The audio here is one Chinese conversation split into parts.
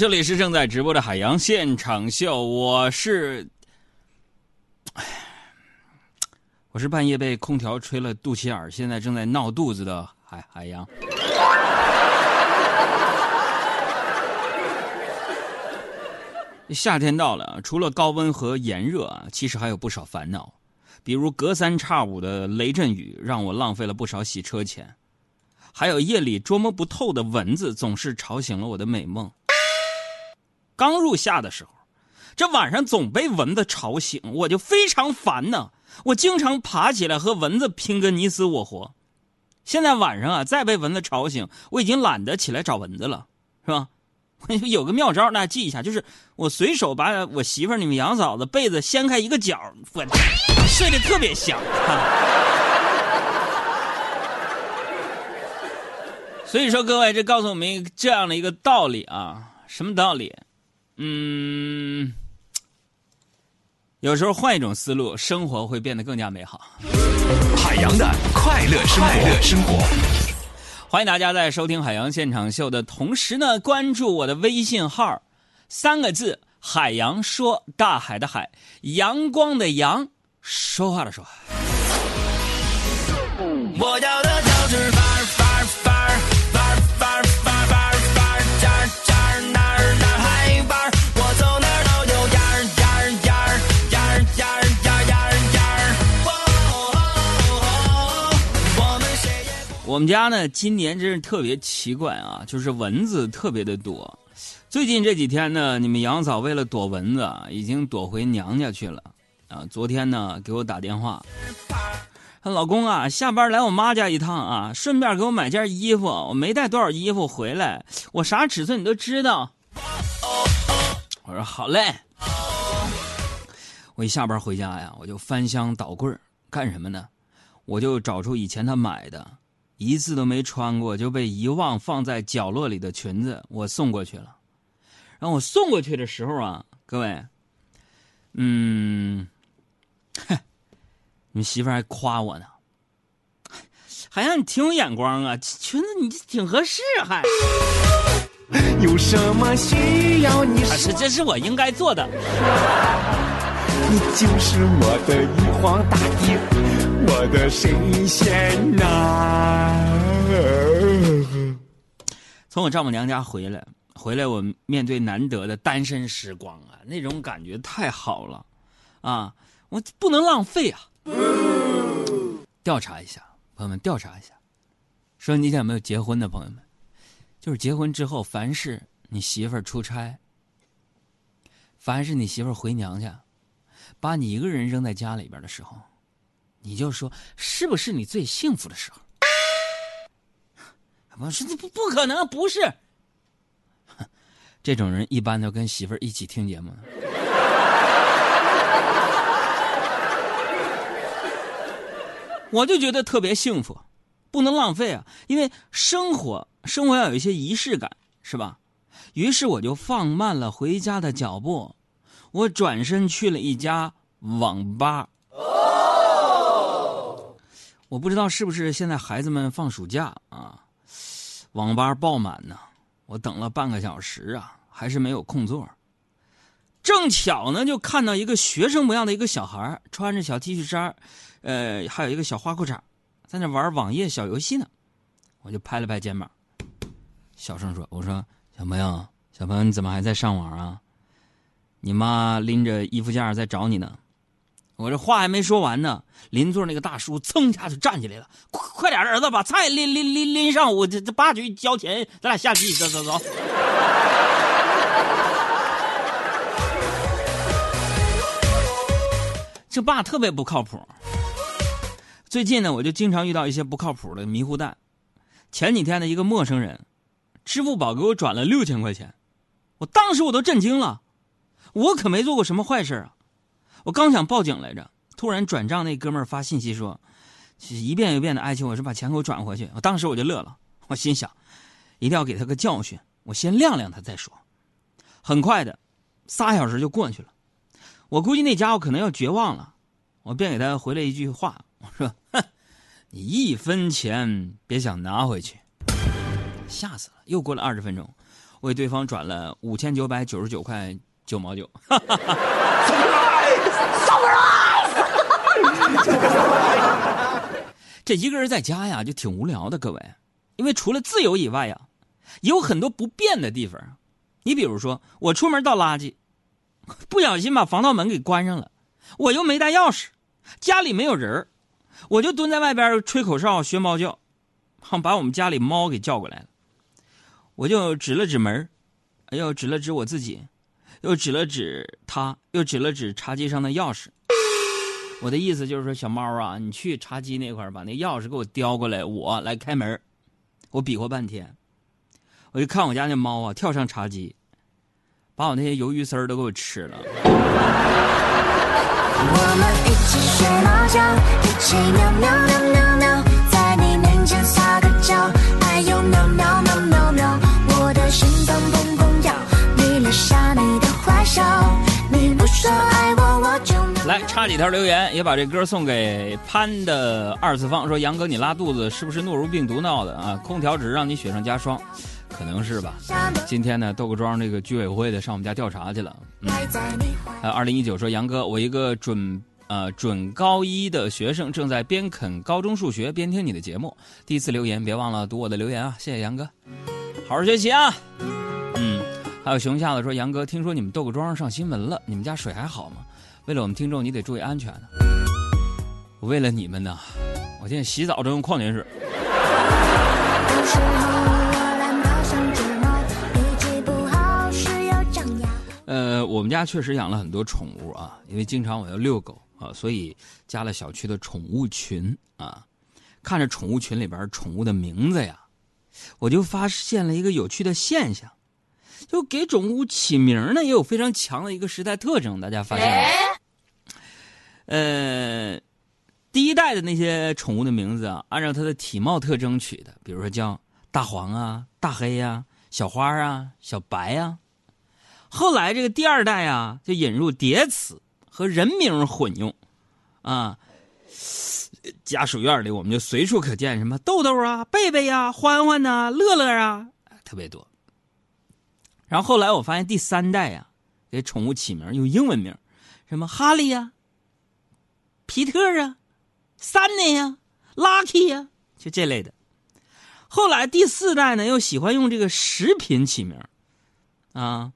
这里是正在直播的海洋现场秀，我是，我是半夜被空调吹了肚脐眼，现在正在闹肚子的海海洋。夏天到了，除了高温和炎热啊，其实还有不少烦恼，比如隔三差五的雷阵雨，让我浪费了不少洗车钱。还有夜里捉摸不透的蚊子，总是吵醒了我的美梦。刚入夏的时候，这晚上总被蚊子吵醒，我就非常烦呢。我经常爬起来和蚊子拼个你死我活。现在晚上啊，再被蚊子吵醒，我已经懒得起来找蚊子了，是吧？有个妙招，大家记一下，就是我随手把我媳妇儿、你们杨嫂子被子掀开一个角，我睡得特别香。所以说，各位，这告诉我们这样的一个道理啊，什么道理？嗯，有时候换一种思路，生活会变得更加美好。海洋的快乐快乐生活，欢迎大家在收听海洋现场秀的同时呢，关注我的微信号，三个字：海洋说，大海的海，阳光的阳，说话的说。我要的我们家呢，今年真是特别奇怪啊，就是蚊子特别的多。最近这几天呢，你们杨嫂为了躲蚊子，已经躲回娘家去了啊。昨天呢，给我打电话。老公啊，下班来我妈家一趟啊，顺便给我买件衣服。我没带多少衣服回来，我啥尺寸你都知道。我说好嘞。我一下班回家呀，我就翻箱倒柜干什么呢？我就找出以前他买的，一次都没穿过就被遗忘放在角落里的裙子，我送过去了。然后我送过去的时候啊，各位，嗯，哼。你媳妇还夸我呢，好像你挺有眼光啊，裙子你挺合适，还有什么需要你？是，这是我应该做的。你就是我的玉皇大帝，我的神仙呐！从我丈母娘家回来，回来我面对难得的单身时光啊，那种感觉太好了，啊，我不能浪费啊。调查一下，朋友们，调查一下，说你有没有结婚的朋友们？就是结婚之后，凡是你媳妇儿出差，凡是你媳妇儿回娘家，把你一个人扔在家里边的时候，你就说是不是你最幸福的时候？我说这不不可能，不是。这种人一般都跟媳妇儿一起听节目。我就觉得特别幸福，不能浪费啊！因为生活生活要有一些仪式感，是吧？于是我就放慢了回家的脚步，我转身去了一家网吧。我不知道是不是现在孩子们放暑假啊，网吧爆满呢。我等了半个小时啊，还是没有空座。正巧呢，就看到一个学生模样的一个小孩，穿着小 T 恤衫。呃，还有一个小花裤衩，在那玩网页小游戏呢，我就拍了拍肩膀，小声说：“我说小朋友，小朋友你怎么还在上网啊？你妈拎着衣服架在找你呢。”我这话还没说完呢，邻座那个大叔噌一下就站起来了：“快快点，儿子把菜拎拎拎拎上，我这这爸去交钱，咱俩下棋，走走走。” 这爸特别不靠谱。最近呢，我就经常遇到一些不靠谱的迷糊蛋。前几天的一个陌生人，支付宝给我转了六千块钱，我当时我都震惊了。我可没做过什么坏事啊！我刚想报警来着，突然转账那哥们儿发信息说，一遍又遍的哀求我是把钱给我转回去。我当时我就乐了，我心想，一定要给他个教训，我先晾晾他再说。很快的，仨小时就过去了，我估计那家伙可能要绝望了，我便给他回了一句话。我说：“哼，你一分钱别想拿回去。”吓死了！又过了二十分钟，我给对方转了五千九百九十九块九毛九。这一个人在家呀，就挺无聊的，各位，因为除了自由以外呀，有很多不便的地方。你比如说，我出门倒垃圾，不小心把防盗门给关上了，我又没带钥匙，家里没有人我就蹲在外边吹口哨、学猫叫，把我们家里猫给叫过来了。我就指了指门，又指了指我自己，又指了指他，又指了指茶几上的钥匙。我的意思就是说，小猫啊，你去茶几那块把那钥匙给我叼过来，我来开门。我比划半天，我就看我家那猫啊，跳上茶几，把我那些鱿鱼丝都给我吃了。我们一起学猫叫，一起喵喵，说爱我我就。来插几条留言，也把这歌送给潘的二次方，说杨哥你拉肚子是不是诺如病毒闹的啊？空调只是让你雪上加霜，可能是吧。今天呢，豆各庄这个居委会的上我们家调查去了。嗯，还有二零一九说杨哥，我一个准呃准高一的学生正在边啃高中数学边听你的节目，第一次留言，别忘了读我的留言啊！谢谢杨哥，好好学习啊。还有熊瞎子说杨哥，听说你们豆各庄上新闻了，你们家水还好吗？为了我们听众，你得注意安全呢。为了你们呢，我现在洗澡都用矿泉水。呃，我们家确实养了很多宠物啊，因为经常我要遛狗啊，所以加了小区的宠物群啊。看着宠物群里边宠物的名字呀，我就发现了一个有趣的现象，就给宠物起名呢也有非常强的一个时代特征，大家发现没？呃，第一代的那些宠物的名字啊，按照它的体貌特征取的，比如说叫大黄啊、大黑呀、小花啊、小白呀。后来这个第二代啊，就引入叠词和人名混用，啊，家属院里我们就随处可见什么豆豆啊、贝贝呀、欢欢呐、乐乐啊，特别多。然后后来我发现第三代呀，给宠物起名用英文名，什么哈利呀。皮特啊，Sunny 呀，Lucky 呀，就这类的。后来第四代呢，又喜欢用这个食品起名啊，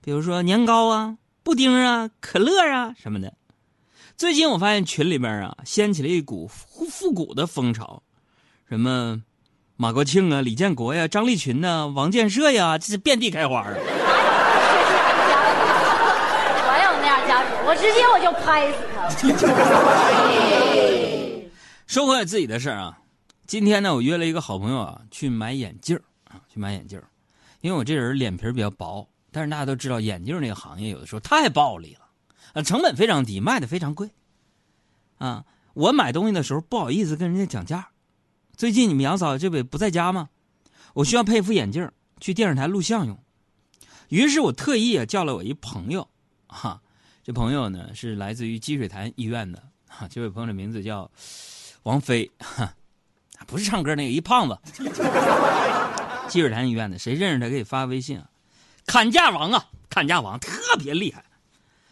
比如说年糕啊、布丁啊、可乐啊什么的。最近我发现群里边啊，掀起了一股复复古的风潮，什么马国庆啊、李建国呀、张立群呐、王建设呀，这是遍地开花啊。我有那样家属，我直接我就拍死他。说回自己的事儿啊，今天呢，我约了一个好朋友啊去买眼镜啊，去买眼镜因为我这人脸皮比较薄，但是大家都知道眼镜那个行业有的时候太暴利了，啊，成本非常低，卖的非常贵。啊，我买东西的时候不好意思跟人家讲价。最近你们杨嫂这不不在家吗？我需要配副眼镜去电视台录像用，于是我特意啊叫了我一朋友，哈。这朋友呢是来自于积水潭医院的，哈，这位朋友的名字叫王菲，哈，不是唱歌那个一胖子，积水潭医院的，谁认识他可以发微信啊，砍价王啊，砍价王特别厉害，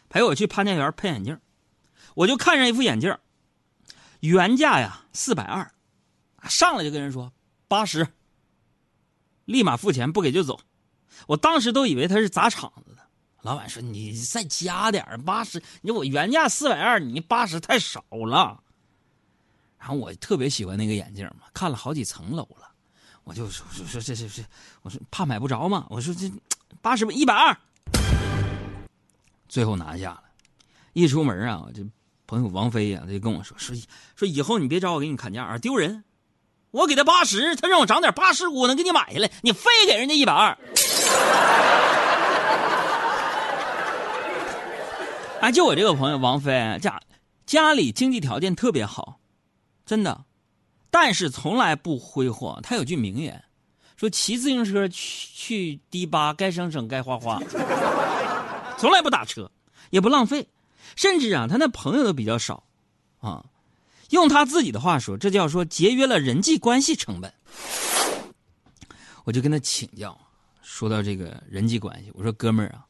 陪我去潘家园配眼镜，我就看上一副眼镜，原价呀四百二，上来就跟人说八十，立马付钱不给就走，我当时都以为他是砸场子的。老板说：“你再加点八十，你我原价四百二，你八十太少了。”然后我特别喜欢那个眼镜嘛，看了好几层楼了，我就说说说这这这，我说怕买不着嘛，我说这八十一百二，最后拿下了。一出门啊，这朋友王菲呀，他就跟我说说说以后你别找我给你砍价啊，丢人。我给他八十，他让我涨点八十五能给你买下来，你非给人家一百二。哎，就我这个朋友王菲，家家里经济条件特别好，真的，但是从来不挥霍。他有句名言，说骑自行车去去迪吧，该省省，该花花，从来不打车，也不浪费，甚至啊，他那朋友都比较少，啊，用他自己的话说，这叫说节约了人际关系成本。我就跟他请教，说到这个人际关系，我说哥们儿啊，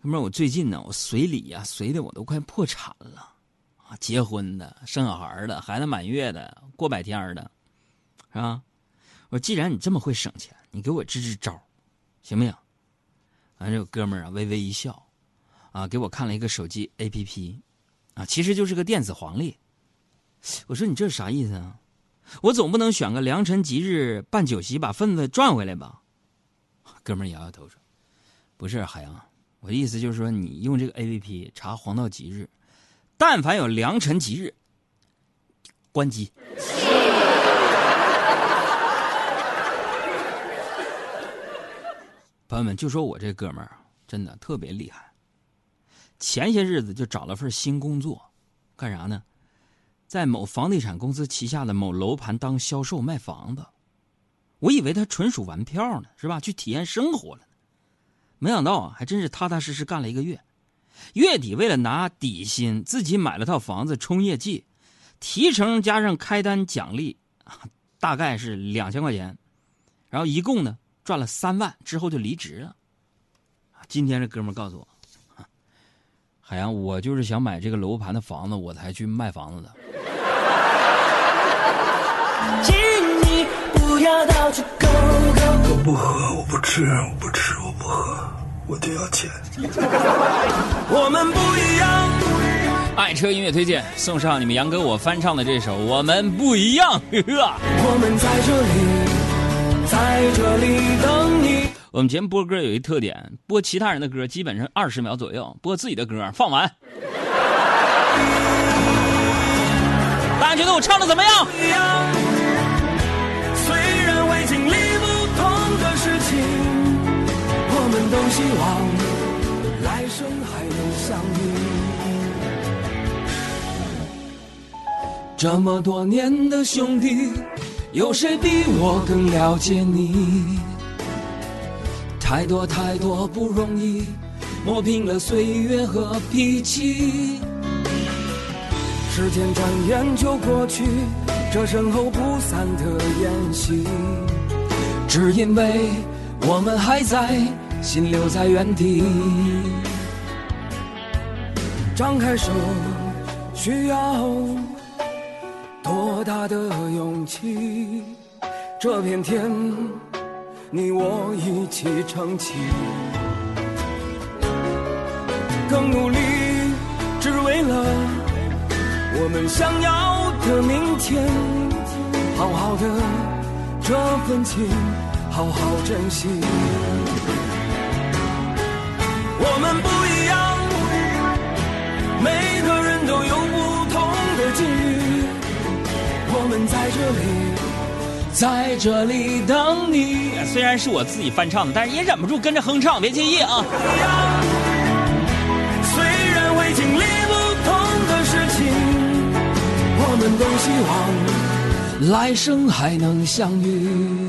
哥们儿，我最近呢，我随礼呀、随的我都快破产了啊！结婚的、生小孩的、孩子满月的、过百天的，是吧？我说既然你这么会省钱，你给我支支招，行不行？完，这个哥们儿啊，微微一笑，啊，给我看了一个手机 APP，啊，其实就是个电子黄历。我说你这是啥意思啊？我总不能选个良辰吉日办酒席把份子赚回来吧？哥们摇摇头说：“不是海洋，我的意思就是说，你用这个 A P P 查黄道吉日，但凡有良辰吉日，关机。”朋友们，就说我这哥们儿真的特别厉害，前些日子就找了份新工作，干啥呢？在某房地产公司旗下的某楼盘当销售卖房子。我以为他纯属玩票呢，是吧？去体验生活了，没想到啊，还真是踏踏实实干了一个月。月底为了拿底薪，自己买了套房子冲业绩，提成加上开单奖励，大概是两千块钱，然后一共呢赚了三万，之后就离职了。今天这哥们告诉我，海洋，我就是想买这个楼盘的房子，我才去卖房子的。请你不要到处勾勾。我不喝，我不吃，我不吃，我不喝，我就要钱。我们不一样，爱车音乐推荐，送上你们杨哥我翻唱的这首《我们不一样》。我们在这里，在这里等你。我们节目播歌有一特点，播其他人的歌基本上二十秒左右，播自己的歌放完。大家觉得我唱的怎么样？虽然会经历不同的事情，我们都希望来生还能相遇。这么多年的兄弟，有谁比我更了解你？太多太多不容易，磨平了岁月和脾气。时间转眼就过去，这身后不散的宴席，只因为我们还在，心留在原地。张开手，需要多大的勇气？这片天，你我一起撑起，更努力，只为了。我们想要的明天，好好的这份情，好好珍惜。我们不一样，每个人都有不同的境遇。我们在这里，在这里等你。虽然是我自己翻唱的，但是也忍不住跟着哼唱，别介意啊。虽然会经历不同的事情。我们都希望来生还能相遇。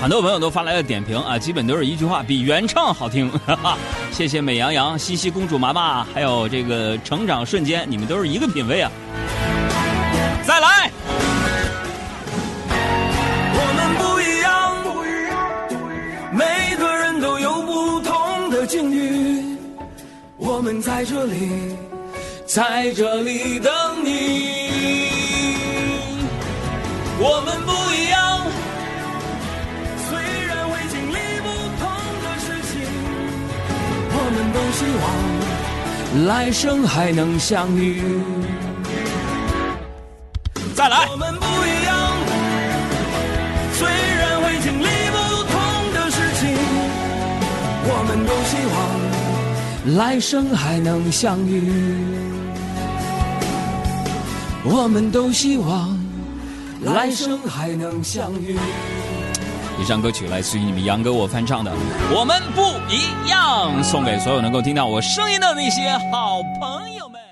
很多朋友都发来了点评啊，基本都是一句话，比原唱好听。哈哈，谢谢美羊羊、西西公主妈妈，还有这个成长瞬间，你们都是一个品味啊。再来，我们不一样不一样，每个人都有不同的境遇。我们在这里，在这里等你。我们不望来生还能相遇。再来，我们不一样，虽然会经历不同的事情，我们都希望。来生还能相遇，我们都希望来生还能相遇。以上歌曲来自于你们杨哥我翻唱的《我们不一样》，送给所有能够听到我声音的那些好朋友们。